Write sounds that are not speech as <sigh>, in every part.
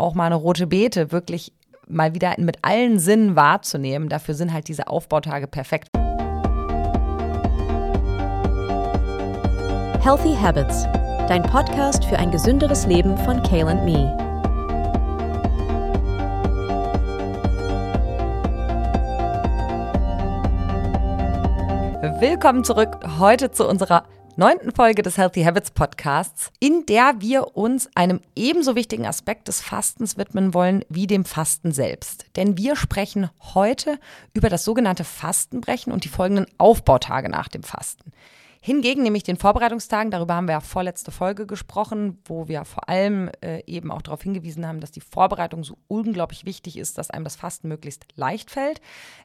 auch mal eine rote Beete wirklich mal wieder mit allen Sinnen wahrzunehmen. Dafür sind halt diese Aufbautage perfekt. Healthy Habits, dein Podcast für ein gesünderes Leben von Kale and Me. Willkommen zurück heute zu unserer neunten Folge des Healthy Habits Podcasts, in der wir uns einem ebenso wichtigen Aspekt des Fastens widmen wollen wie dem Fasten selbst. Denn wir sprechen heute über das sogenannte Fastenbrechen und die folgenden Aufbautage nach dem Fasten. Hingegen nämlich den Vorbereitungstagen, darüber haben wir ja vorletzte Folge gesprochen, wo wir vor allem äh, eben auch darauf hingewiesen haben, dass die Vorbereitung so unglaublich wichtig ist, dass einem das Fasten möglichst leicht fällt,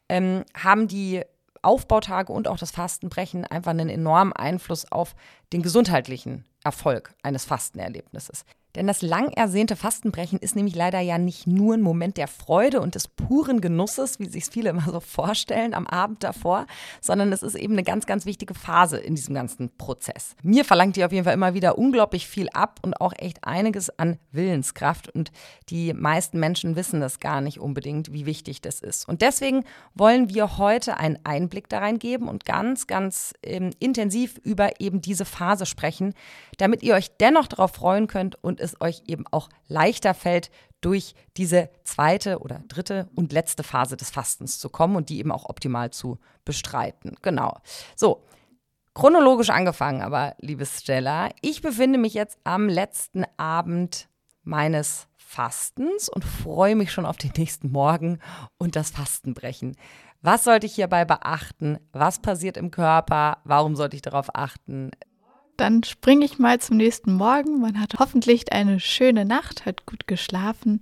ähm, haben die Aufbautage und auch das Fastenbrechen einfach einen enormen Einfluss auf den gesundheitlichen Erfolg eines Fastenerlebnisses. Denn das lang ersehnte Fastenbrechen ist nämlich leider ja nicht nur ein Moment der Freude und des puren Genusses, wie sich viele immer so vorstellen am Abend davor, sondern es ist eben eine ganz, ganz wichtige Phase in diesem ganzen Prozess. Mir verlangt die auf jeden Fall immer wieder unglaublich viel ab und auch echt einiges an Willenskraft. Und die meisten Menschen wissen das gar nicht unbedingt, wie wichtig das ist. Und deswegen wollen wir heute einen Einblick da rein geben und ganz, ganz ähm, intensiv über eben diese Phase sprechen, damit ihr euch dennoch darauf freuen könnt und es euch eben auch leichter fällt, durch diese zweite oder dritte und letzte Phase des Fastens zu kommen und die eben auch optimal zu bestreiten. Genau. So, chronologisch angefangen, aber liebes Stella, ich befinde mich jetzt am letzten Abend meines Fastens und freue mich schon auf den nächsten Morgen und das Fastenbrechen. Was sollte ich hierbei beachten? Was passiert im Körper? Warum sollte ich darauf achten? Dann springe ich mal zum nächsten Morgen. Man hat hoffentlich eine schöne Nacht, hat gut geschlafen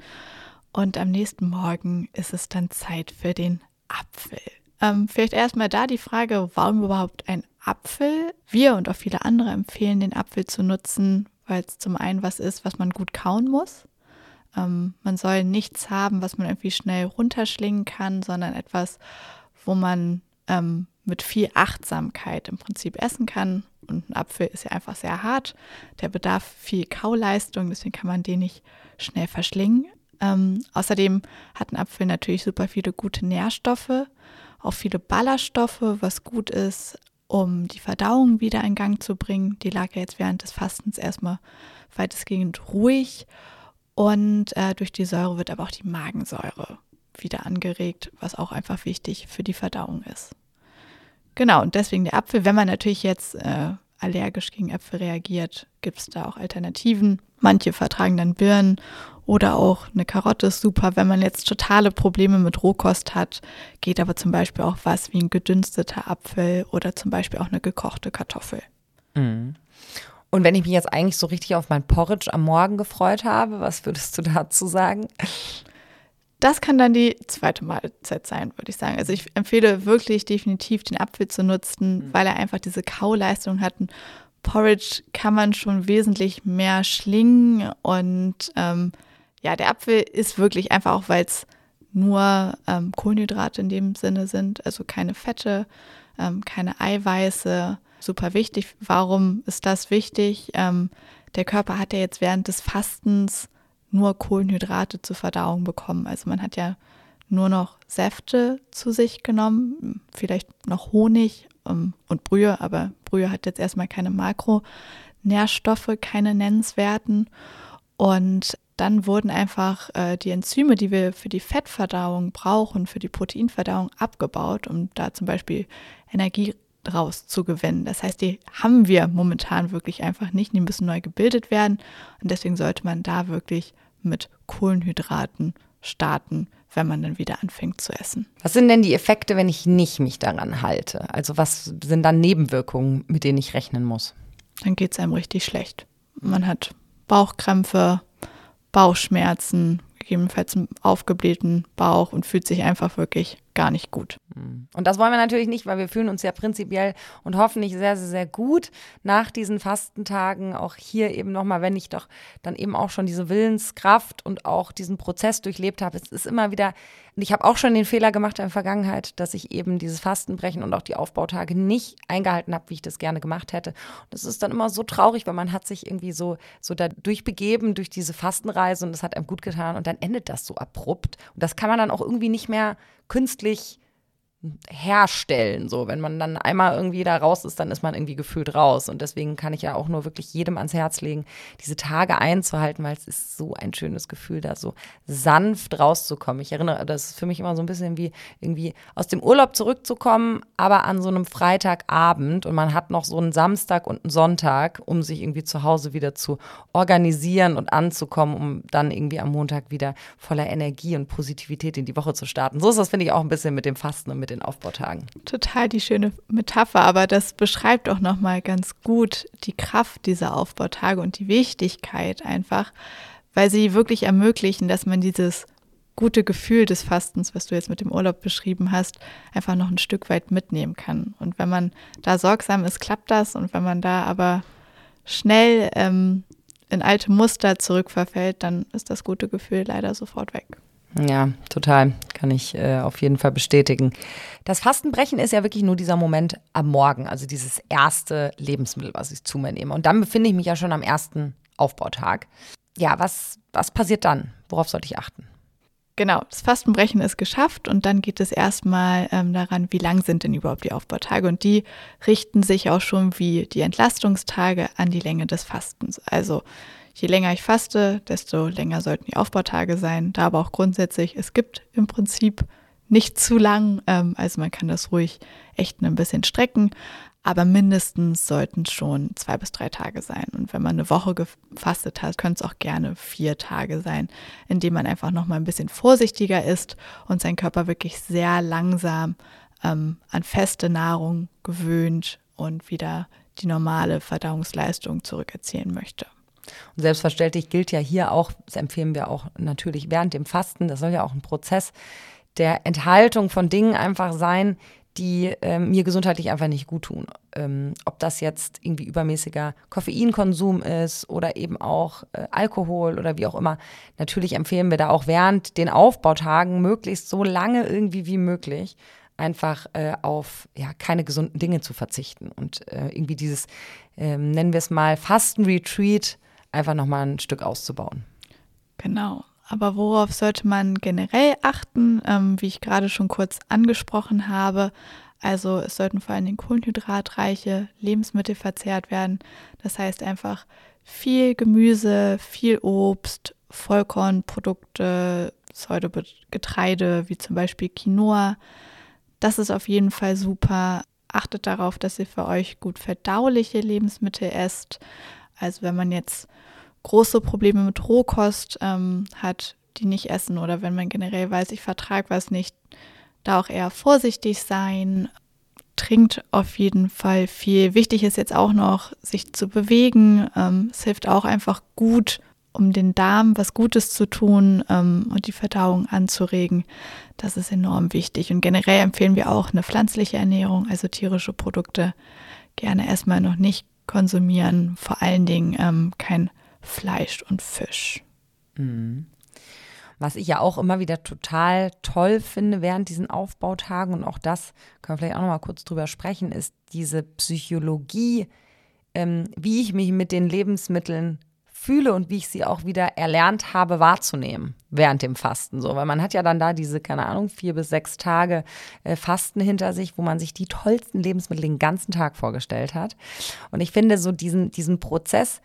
und am nächsten Morgen ist es dann Zeit für den Apfel. Ähm, vielleicht erstmal da die Frage, warum überhaupt ein Apfel? Wir und auch viele andere empfehlen, den Apfel zu nutzen, weil es zum einen was ist, was man gut kauen muss. Ähm, man soll nichts haben, was man irgendwie schnell runterschlingen kann, sondern etwas, wo man ähm, mit viel Achtsamkeit im Prinzip essen kann. Und ein Apfel ist ja einfach sehr hart. Der bedarf viel Kauleistung, deswegen kann man den nicht schnell verschlingen. Ähm, außerdem hat ein Apfel natürlich super viele gute Nährstoffe, auch viele Ballaststoffe, was gut ist, um die Verdauung wieder in Gang zu bringen. Die lag ja jetzt während des Fastens erstmal weitestgehend ruhig. Und äh, durch die Säure wird aber auch die Magensäure wieder angeregt, was auch einfach wichtig für die Verdauung ist. Genau, und deswegen der Apfel. Wenn man natürlich jetzt äh, allergisch gegen Äpfel reagiert, gibt es da auch Alternativen. Manche vertragen dann Birnen oder auch eine Karotte ist super. Wenn man jetzt totale Probleme mit Rohkost hat, geht aber zum Beispiel auch was wie ein gedünsteter Apfel oder zum Beispiel auch eine gekochte Kartoffel. Mhm. Und wenn ich mich jetzt eigentlich so richtig auf mein Porridge am Morgen gefreut habe, was würdest du dazu sagen? Das kann dann die zweite Mahlzeit sein, würde ich sagen. Also ich empfehle wirklich definitiv den Apfel zu nutzen, mhm. weil er einfach diese Kauleistung hat. Ein Porridge kann man schon wesentlich mehr schlingen und ähm, ja, der Apfel ist wirklich einfach auch, weil es nur ähm, Kohlenhydrate in dem Sinne sind, also keine Fette, ähm, keine Eiweiße, super wichtig. Warum ist das wichtig? Ähm, der Körper hat ja jetzt während des Fastens nur Kohlenhydrate zur Verdauung bekommen. Also man hat ja nur noch Säfte zu sich genommen, vielleicht noch Honig ähm, und Brühe, aber Brühe hat jetzt erstmal keine Makronährstoffe, keine nennenswerten. Und dann wurden einfach äh, die Enzyme, die wir für die Fettverdauung brauchen, für die Proteinverdauung abgebaut, um da zum Beispiel Energie draus zu gewinnen. Das heißt, die haben wir momentan wirklich einfach nicht. Die müssen neu gebildet werden. Und deswegen sollte man da wirklich mit Kohlenhydraten starten, wenn man dann wieder anfängt zu essen. Was sind denn die Effekte, wenn ich nicht mich daran halte? Also was sind dann Nebenwirkungen, mit denen ich rechnen muss? Dann geht es einem richtig schlecht. Man hat Bauchkrämpfe, Bauchschmerzen, gegebenenfalls einen aufgeblähten Bauch und fühlt sich einfach wirklich gar nicht gut. Hm. Und das wollen wir natürlich nicht, weil wir fühlen uns ja prinzipiell und hoffentlich sehr, sehr, sehr gut nach diesen Fastentagen. Auch hier eben nochmal, wenn ich doch dann eben auch schon diese Willenskraft und auch diesen Prozess durchlebt habe. Es ist immer wieder, und ich habe auch schon den Fehler gemacht in der Vergangenheit, dass ich eben dieses Fastenbrechen und auch die Aufbautage nicht eingehalten habe, wie ich das gerne gemacht hätte. Und das ist dann immer so traurig, weil man hat sich irgendwie so, so da durchbegeben durch diese Fastenreise und es hat einem gut getan und dann endet das so abrupt. Und das kann man dann auch irgendwie nicht mehr künstlich herstellen. So, wenn man dann einmal irgendwie da raus ist, dann ist man irgendwie gefühlt raus. Und deswegen kann ich ja auch nur wirklich jedem ans Herz legen, diese Tage einzuhalten, weil es ist so ein schönes Gefühl, da so sanft rauszukommen. Ich erinnere, das ist für mich immer so ein bisschen wie irgendwie aus dem Urlaub zurückzukommen, aber an so einem Freitagabend und man hat noch so einen Samstag und einen Sonntag, um sich irgendwie zu Hause wieder zu organisieren und anzukommen, um dann irgendwie am Montag wieder voller Energie und Positivität in die Woche zu starten. So ist das, finde ich, auch ein bisschen mit dem Fasten und mit den Aufbautagen. Total die schöne Metapher, aber das beschreibt auch nochmal ganz gut die Kraft dieser Aufbautage und die Wichtigkeit einfach, weil sie wirklich ermöglichen, dass man dieses gute Gefühl des Fastens, was du jetzt mit dem Urlaub beschrieben hast, einfach noch ein Stück weit mitnehmen kann. Und wenn man da sorgsam ist, klappt das. Und wenn man da aber schnell ähm, in alte Muster zurückverfällt, dann ist das gute Gefühl leider sofort weg. Ja, total. Kann ich äh, auf jeden Fall bestätigen. Das Fastenbrechen ist ja wirklich nur dieser Moment am Morgen, also dieses erste Lebensmittel, was ich zu mir nehme. Und dann befinde ich mich ja schon am ersten Aufbautag. Ja, was, was passiert dann? Worauf sollte ich achten? Genau, das Fastenbrechen ist geschafft und dann geht es erstmal ähm, daran, wie lang sind denn überhaupt die Aufbautage. Und die richten sich auch schon wie die Entlastungstage an die Länge des Fastens. Also je länger ich faste, desto länger sollten die Aufbautage sein. Da aber auch grundsätzlich, es gibt im Prinzip nicht zu lang, ähm, also man kann das ruhig echt ein bisschen strecken, aber mindestens sollten schon zwei bis drei Tage sein. Und wenn man eine Woche gefastet hat, können es auch gerne vier Tage sein, indem man einfach noch mal ein bisschen vorsichtiger ist und sein Körper wirklich sehr langsam ähm, an feste Nahrung gewöhnt und wieder die normale Verdauungsleistung zurückerzielen möchte. Und selbstverständlich gilt ja hier auch, das empfehlen wir auch natürlich während dem Fasten, das soll ja auch ein Prozess der Enthaltung von Dingen einfach sein, die ähm, mir gesundheitlich einfach nicht gut tun. Ähm, ob das jetzt irgendwie übermäßiger Koffeinkonsum ist oder eben auch äh, Alkohol oder wie auch immer. Natürlich empfehlen wir da auch während den Aufbautagen möglichst so lange irgendwie wie möglich einfach äh, auf ja, keine gesunden Dinge zu verzichten und äh, irgendwie dieses, ähm, nennen wir es mal, Fastenretreat einfach nochmal ein Stück auszubauen. Genau. Aber worauf sollte man generell achten? Ähm, wie ich gerade schon kurz angesprochen habe, also es sollten vor allem kohlenhydratreiche Lebensmittel verzehrt werden. Das heißt einfach viel Gemüse, viel Obst, Vollkornprodukte, Pseudogetreide wie zum Beispiel Quinoa. Das ist auf jeden Fall super. Achtet darauf, dass ihr für euch gut verdauliche Lebensmittel esst. Also wenn man jetzt große Probleme mit Rohkost ähm, hat, die nicht essen oder wenn man generell weiß, ich vertrage was nicht, da auch eher vorsichtig sein. Trinkt auf jeden Fall viel. Wichtig ist jetzt auch noch, sich zu bewegen. Ähm, es hilft auch einfach gut, um den Darm was Gutes zu tun ähm, und die Verdauung anzuregen. Das ist enorm wichtig. Und generell empfehlen wir auch eine pflanzliche Ernährung, also tierische Produkte gerne erstmal noch nicht konsumieren. Vor allen Dingen ähm, kein Fleisch und Fisch. Mhm. Was ich ja auch immer wieder total toll finde während diesen Aufbautagen, und auch das können wir vielleicht auch noch mal kurz drüber sprechen, ist diese Psychologie, ähm, wie ich mich mit den Lebensmitteln fühle und wie ich sie auch wieder erlernt habe wahrzunehmen während dem Fasten. So, weil man hat ja dann da diese, keine Ahnung, vier bis sechs Tage äh, Fasten hinter sich, wo man sich die tollsten Lebensmittel den ganzen Tag vorgestellt hat. Und ich finde so diesen, diesen Prozess,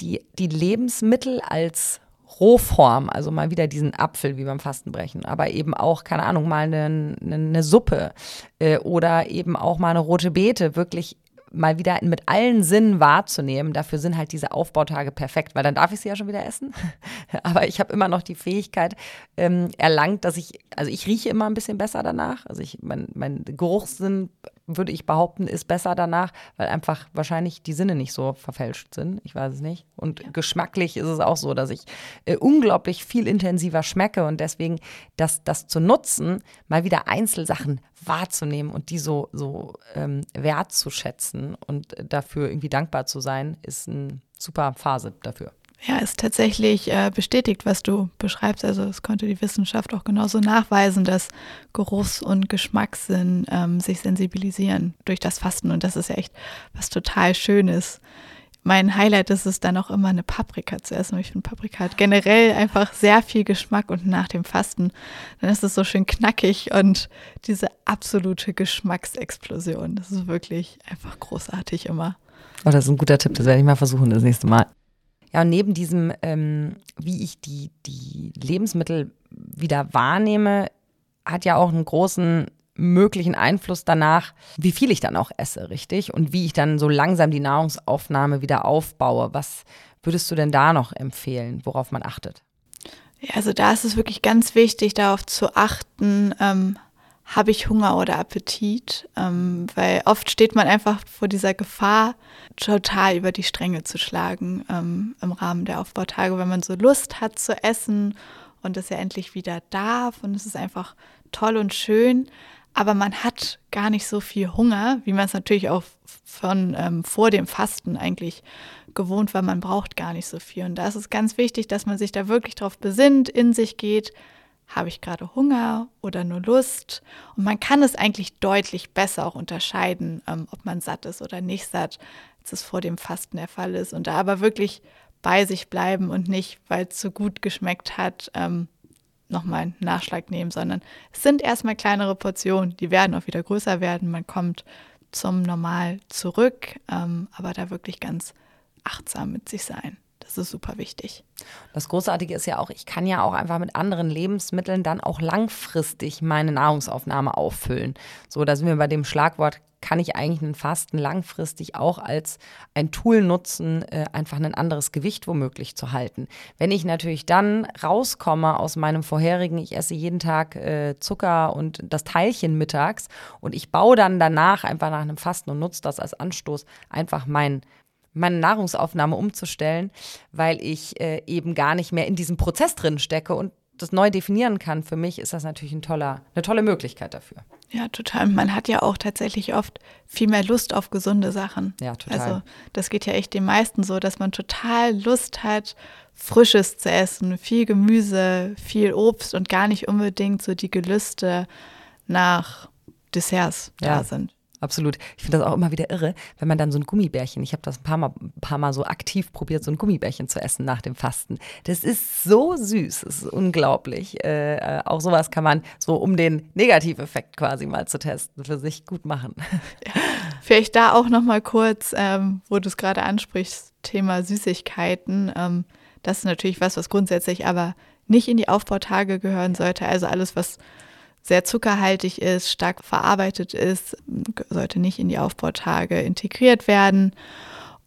die, die Lebensmittel als Rohform, also mal wieder diesen Apfel wie beim Fastenbrechen, aber eben auch, keine Ahnung, mal eine, eine, eine Suppe äh, oder eben auch mal eine rote Beete, wirklich mal wieder mit allen Sinnen wahrzunehmen. Dafür sind halt diese Aufbautage perfekt, weil dann darf ich sie ja schon wieder essen. <laughs> Aber ich habe immer noch die Fähigkeit ähm, erlangt, dass ich, also ich rieche immer ein bisschen besser danach. Also ich, mein, mein Geruchssinn würde ich behaupten, ist besser danach, weil einfach wahrscheinlich die Sinne nicht so verfälscht sind. Ich weiß es nicht. Und ja. geschmacklich ist es auch so, dass ich äh, unglaublich viel intensiver schmecke und deswegen das, das zu nutzen, mal wieder Einzelsachen wahrzunehmen und die so, so ähm, wertzuschätzen und dafür irgendwie dankbar zu sein, ist eine super Phase dafür. Ja, ist tatsächlich äh, bestätigt, was du beschreibst. Also es konnte die Wissenschaft auch genauso nachweisen, dass Geruchs- und Geschmackssinn ähm, sich sensibilisieren durch das Fasten. Und das ist ja echt was total Schönes. Mein Highlight ist es dann auch immer eine Paprika zu essen. Ich finde, Paprika hat generell einfach sehr viel Geschmack und nach dem Fasten, dann ist es so schön knackig und diese absolute Geschmacksexplosion. Das ist wirklich einfach großartig immer. Oh, das ist ein guter Tipp. Das werde ich mal versuchen das nächste Mal. Ja, und neben diesem, ähm, wie ich die, die Lebensmittel wieder wahrnehme, hat ja auch einen großen möglichen Einfluss danach, wie viel ich dann auch esse, richtig? Und wie ich dann so langsam die Nahrungsaufnahme wieder aufbaue. Was würdest du denn da noch empfehlen, worauf man achtet? Ja, also da ist es wirklich ganz wichtig, darauf zu achten, ähm, habe ich Hunger oder Appetit, ähm, weil oft steht man einfach vor dieser Gefahr, total über die Stränge zu schlagen ähm, im Rahmen der Aufbautage, wenn man so Lust hat zu essen und es ja endlich wieder darf und es ist einfach toll und schön, aber man hat gar nicht so viel Hunger, wie man es natürlich auch von ähm, vor dem Fasten eigentlich gewohnt war. Man braucht gar nicht so viel und da ist es ganz wichtig, dass man sich da wirklich drauf besinnt, in sich geht, habe ich gerade Hunger oder nur Lust? Und man kann es eigentlich deutlich besser auch unterscheiden, ähm, ob man satt ist oder nicht satt, als es vor dem Fasten der Fall ist. Und da aber wirklich bei sich bleiben und nicht, weil es so gut geschmeckt hat, ähm, nochmal einen Nachschlag nehmen, sondern es sind erstmal kleinere Portionen, die werden auch wieder größer werden. Man kommt zum Normal zurück, ähm, aber da wirklich ganz achtsam mit sich sein. Das ist super wichtig. Das Großartige ist ja auch, ich kann ja auch einfach mit anderen Lebensmitteln dann auch langfristig meine Nahrungsaufnahme auffüllen. So, da sind wir bei dem Schlagwort, kann ich eigentlich einen Fasten langfristig auch als ein Tool nutzen, äh, einfach ein anderes Gewicht womöglich zu halten. Wenn ich natürlich dann rauskomme aus meinem vorherigen, ich esse jeden Tag äh, Zucker und das Teilchen mittags und ich baue dann danach einfach nach einem Fasten und nutze das als Anstoß, einfach mein meine Nahrungsaufnahme umzustellen, weil ich äh, eben gar nicht mehr in diesem Prozess drin stecke und das neu definieren kann. Für mich ist das natürlich ein toller, eine tolle Möglichkeit dafür. Ja, total. Man hat ja auch tatsächlich oft viel mehr Lust auf gesunde Sachen. Ja, total. Also das geht ja echt den meisten so, dass man total Lust hat, Frisches zu essen, viel Gemüse, viel Obst und gar nicht unbedingt so die Gelüste nach Desserts ja. da sind absolut. Ich finde das auch immer wieder irre, wenn man dann so ein Gummibärchen, ich habe das ein paar, Mal, ein paar Mal so aktiv probiert, so ein Gummibärchen zu essen nach dem Fasten. Das ist so süß, das ist unglaublich. Äh, äh, auch sowas kann man so, um den Negativeffekt quasi mal zu testen, für sich gut machen. <laughs> Ja, vielleicht da auch noch mal kurz, ähm, wo du es gerade ansprichst, Thema Süßigkeiten. Ähm, das ist natürlich was, was grundsätzlich aber nicht in die Aufbautage gehören sollte. Also alles, was sehr zuckerhaltig ist, stark verarbeitet ist, sollte nicht in die Aufbautage integriert werden.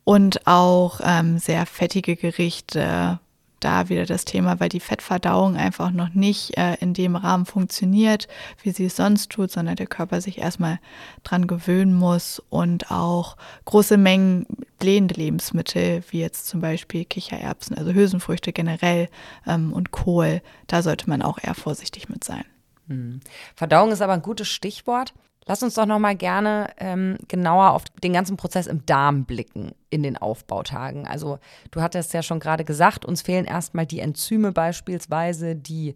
Und auch ähm, sehr fettige Gerichte, da wieder das Thema, weil die Fettverdauung einfach noch nicht äh, in dem Rahmen funktioniert, wie sie es sonst tut, sondern der Körper sich erstmal dran gewöhnen muss und auch große Mengen blähende Lebensmittel, wie jetzt zum Beispiel Kichererbsen, also Hülsenfrüchte generell ähm, und Kohl, da sollte man auch eher vorsichtig mit sein. Hm. Verdauung ist aber ein gutes Stichwort. Lass uns doch noch mal gerne ähm, genauer auf den ganzen Prozess im Darm blicken in den Aufbautagen. Also du hattest ja schon gerade gesagt, uns fehlen erstmal die Enzyme beispielsweise, die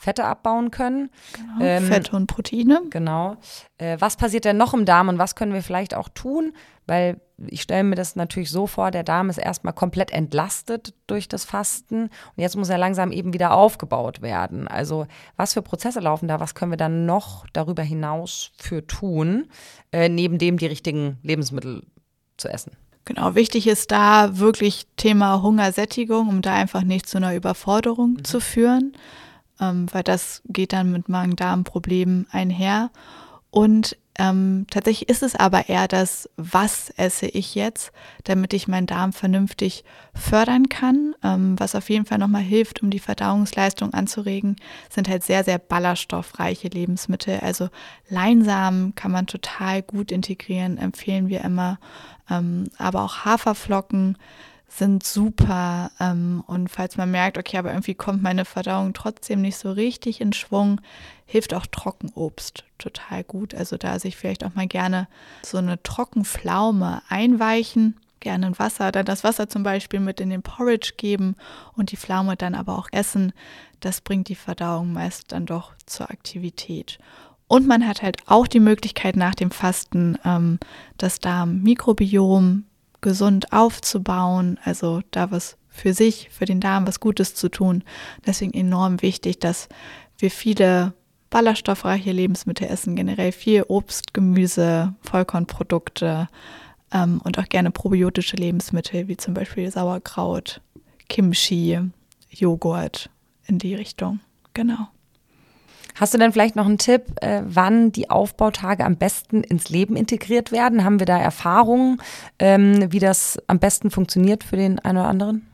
Fette abbauen können. Genau, ähm, Fette und Proteine. Genau. Äh, was passiert denn noch im Darm und was können wir vielleicht auch tun? Weil ich stelle mir das natürlich so vor, der Darm ist erstmal komplett entlastet durch das Fasten und jetzt muss er langsam eben wieder aufgebaut werden. Also was für Prozesse laufen da? Was können wir dann noch darüber hinaus für tun, äh, neben dem die richtigen Lebensmittel zu essen? Genau, wichtig ist da wirklich Thema Hungersättigung, um da einfach nicht zu einer Überforderung mhm. zu führen ähm, weil das geht dann mit Magen-Darm-Problemen einher. Und Ähm, tatsächlich ist es aber eher das, was esse ich jetzt, damit ich meinen Darm vernünftig fördern kann. Ähm, was auf jeden Fall nochmal hilft, um die Verdauungsleistung anzuregen, sind halt sehr, sehr ballaststoffreiche Lebensmittel. Also Leinsamen kann man total gut integrieren, empfehlen wir immer. Ähm, aber auch Haferflocken sind super. Ähm, und falls man merkt, okay, aber irgendwie kommt meine Verdauung trotzdem nicht so richtig in Schwung, hilft auch Trockenobst total gut. Also da sich vielleicht auch mal gerne so eine Trockenpflaume einweichen, gerne in Wasser, dann das Wasser zum Beispiel mit in den Porridge geben und die Pflaume dann aber auch essen. Das bringt die Verdauung meist dann doch zur Aktivität. Und man hat halt auch die Möglichkeit nach dem Fasten ähm, das Darmmikrobiom gesund aufzubauen, also da was für sich, für den Darm was Gutes zu tun. Deswegen enorm wichtig, dass wir viele ballaststoffreiche Lebensmittel essen, generell viel Obst, Gemüse, Vollkornprodukte ähm, und auch gerne probiotische Lebensmittel, wie zum Beispiel Sauerkraut, Kimchi, Joghurt in die Richtung. Genau. Hast du denn vielleicht noch einen Tipp, äh, wann die Aufbautage am besten ins Leben integriert werden? Haben wir da Erfahrungen, ähm, wie das am besten funktioniert für den einen oder anderen?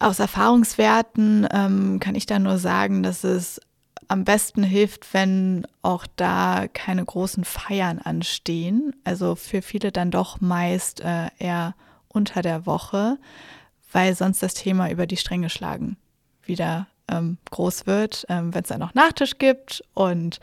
Aus Erfahrungswerten ähm, kann ich da nur sagen, dass es am besten hilft, wenn auch da keine großen Feiern anstehen. Also für viele dann doch meist äh, eher unter der Woche, weil sonst das Thema über die Stränge schlagen wieder ähm, groß wird, ähm, wenn es dann noch Nachtisch gibt. Und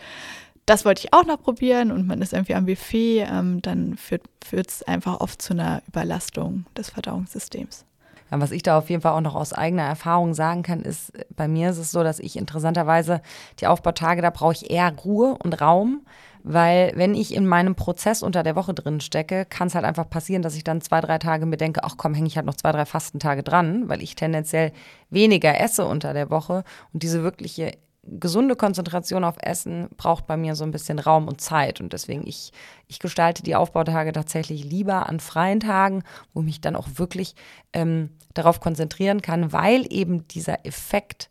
das wollte ich auch noch probieren. Und man ist irgendwie am Buffet, ähm, dann führt es einfach oft zu einer Überlastung des Verdauungssystems. Ja, was ich da auf jeden Fall auch noch aus eigener Erfahrung sagen kann, ist, bei mir ist es so, dass ich interessanterweise die Aufbautage, da brauche ich eher Ruhe und Raum, weil wenn ich in meinem Prozess unter der Woche drin stecke, kann es halt einfach passieren, dass ich dann zwei, drei Tage mir denke, ach komm, hänge ich halt noch zwei, drei Fastentage dran, weil ich tendenziell weniger esse unter der Woche und diese wirkliche gesunde Konzentration auf Essen braucht bei mir so ein bisschen Raum und Zeit. Und deswegen, ich, ich gestalte die Aufbautage tatsächlich lieber an freien Tagen, wo ich mich dann auch wirklich ähm, darauf konzentrieren kann, weil eben dieser Effekt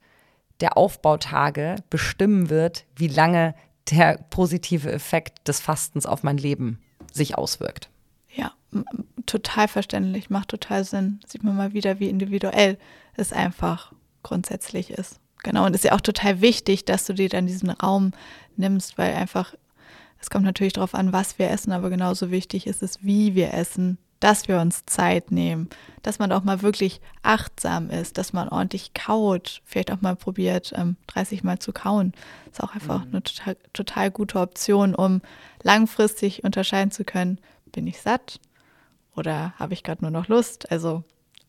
der Aufbautage bestimmen wird, wie lange der positive Effekt des Fastens auf mein Leben sich auswirkt. Ja, total verständlich, macht total Sinn. Sieht man mal wieder, wie individuell es einfach grundsätzlich ist. Genau, und es ist ja auch total wichtig, dass du dir dann diesen Raum nimmst, weil einfach, es kommt natürlich darauf an, was wir essen, aber genauso wichtig ist es, wie wir essen, dass wir uns Zeit nehmen, dass man auch mal wirklich achtsam ist, dass man ordentlich kaut, vielleicht auch mal probiert, 30 ähm, Mal zu kauen. Ist auch einfach mhm. eine total, total gute Option, um langfristig unterscheiden zu können, bin ich satt oder habe ich gerade nur noch Lust? Also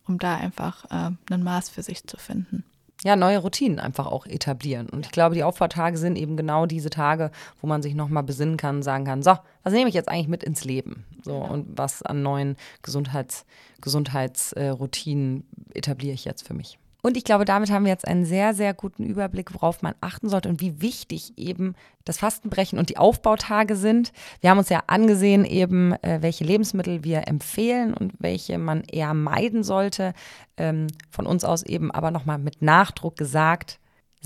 um da einfach äh, ein Maß für sich zu finden ja, neue Routinen einfach auch etablieren. Und ich glaube, die Auffahrtage sind eben genau diese Tage, wo man sich nochmal besinnen kann sagen kann, so, was nehme ich jetzt eigentlich mit ins Leben? So, genau. und was an neuen Gesundheits, Gesundheitsroutinen äh, etabliere ich jetzt für mich? Und ich glaube, damit haben wir jetzt einen sehr, sehr guten Überblick, worauf man achten sollte und wie wichtig eben das Fastenbrechen und die Aufbautage sind. Wir haben uns ja angesehen, eben, äh, welche Lebensmittel wir empfehlen und welche man eher meiden sollte. Ähm, von uns aus eben aber nochmal mit Nachdruck gesagt,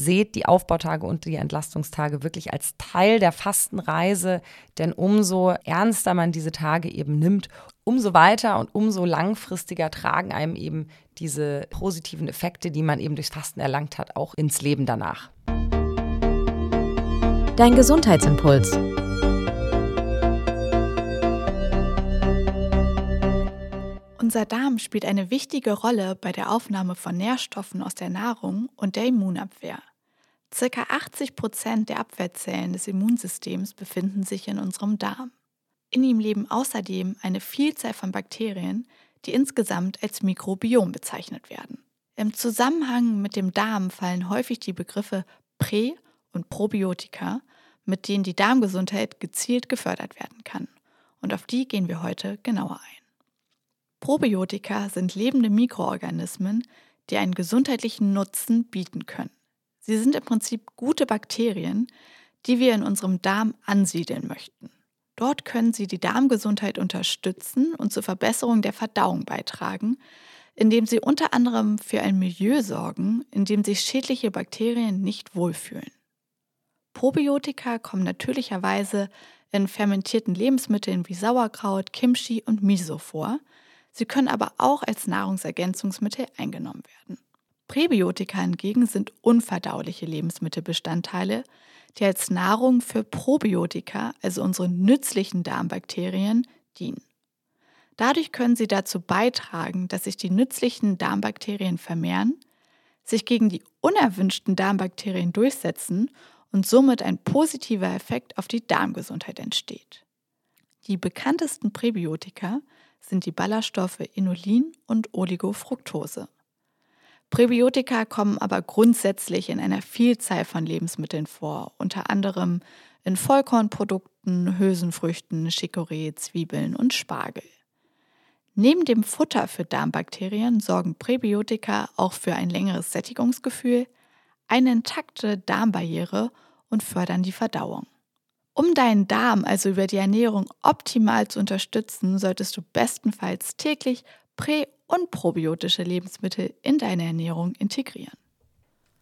seht die Aufbautage und die Entlastungstage wirklich als Teil der Fastenreise, denn umso ernster man diese Tage eben nimmt, umso weiter und umso langfristiger tragen einem eben diese positiven Effekte, die man eben durchs Fasten erlangt hat, auch ins Leben danach. Dein Gesundheitsimpuls. Unser Darm spielt eine wichtige Rolle bei der Aufnahme von Nährstoffen aus der Nahrung und der Immunabwehr. Circa 80 Prozent der Abwehrzellen des Immunsystems befinden sich in unserem Darm. In ihm leben außerdem eine Vielzahl von Bakterien, die insgesamt als Mikrobiom bezeichnet werden. Im Zusammenhang mit dem Darm fallen häufig die Begriffe Prä- und Probiotika, mit denen die Darmgesundheit gezielt gefördert werden kann. Und auf die gehen wir heute genauer ein. Probiotika sind lebende Mikroorganismen, die einen gesundheitlichen Nutzen bieten können. Sie sind im Prinzip gute Bakterien, die wir in unserem Darm ansiedeln möchten. Dort können sie die Darmgesundheit unterstützen und zur Verbesserung der Verdauung beitragen, indem sie unter anderem für ein Milieu sorgen, in dem sich schädliche Bakterien nicht wohlfühlen. Probiotika kommen natürlicherweise in fermentierten Lebensmitteln wie Sauerkraut, Kimchi und Miso vor. Sie können aber auch als Nahrungsergänzungsmittel eingenommen werden. Präbiotika hingegen sind unverdauliche Lebensmittelbestandteile, die als Nahrung für Probiotika, also unsere nützlichen Darmbakterien, dienen. Dadurch können sie dazu beitragen, dass sich die nützlichen Darmbakterien vermehren, sich gegen die unerwünschten Darmbakterien durchsetzen und somit ein positiver Effekt auf die Darmgesundheit entsteht. Die bekanntesten Präbiotika sind die Ballaststoffe Inulin und Oligofructose. Präbiotika kommen aber grundsätzlich in einer Vielzahl von Lebensmitteln vor, unter anderem in Vollkornprodukten, Hülsenfrüchten, Chicorée, Zwiebeln und Spargel. Neben dem Futter für Darmbakterien sorgen Präbiotika auch für ein längeres Sättigungsgefühl, eine intakte Darmbarriere und fördern die Verdauung. Um deinen Darm also über die Ernährung optimal zu unterstützen, solltest du bestenfalls täglich Prä- und probiotische Lebensmittel in deine Ernährung integrieren.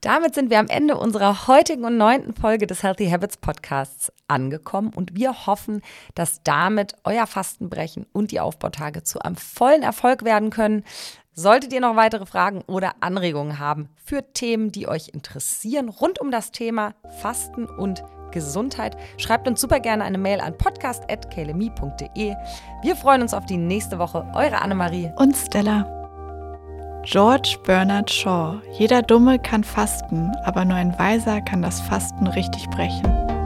Damit sind wir am Ende unserer heutigen und neunten Folge des Healthy Habits Podcasts angekommen und wir hoffen, dass damit euer Fastenbrechen und die Aufbautage zu einem vollen Erfolg werden können. Solltet ihr noch weitere Fragen oder Anregungen haben für Themen, die euch interessieren rund um das Thema Fasten und Gesundheit, schreibt uns super gerne eine Mail an podcast.kalemi.de. Wir freuen uns auf die nächste Woche. Eure Annemarie und Stella. George Bernard Shaw. Jeder Dumme kann fasten, aber nur ein Weiser kann das Fasten richtig brechen.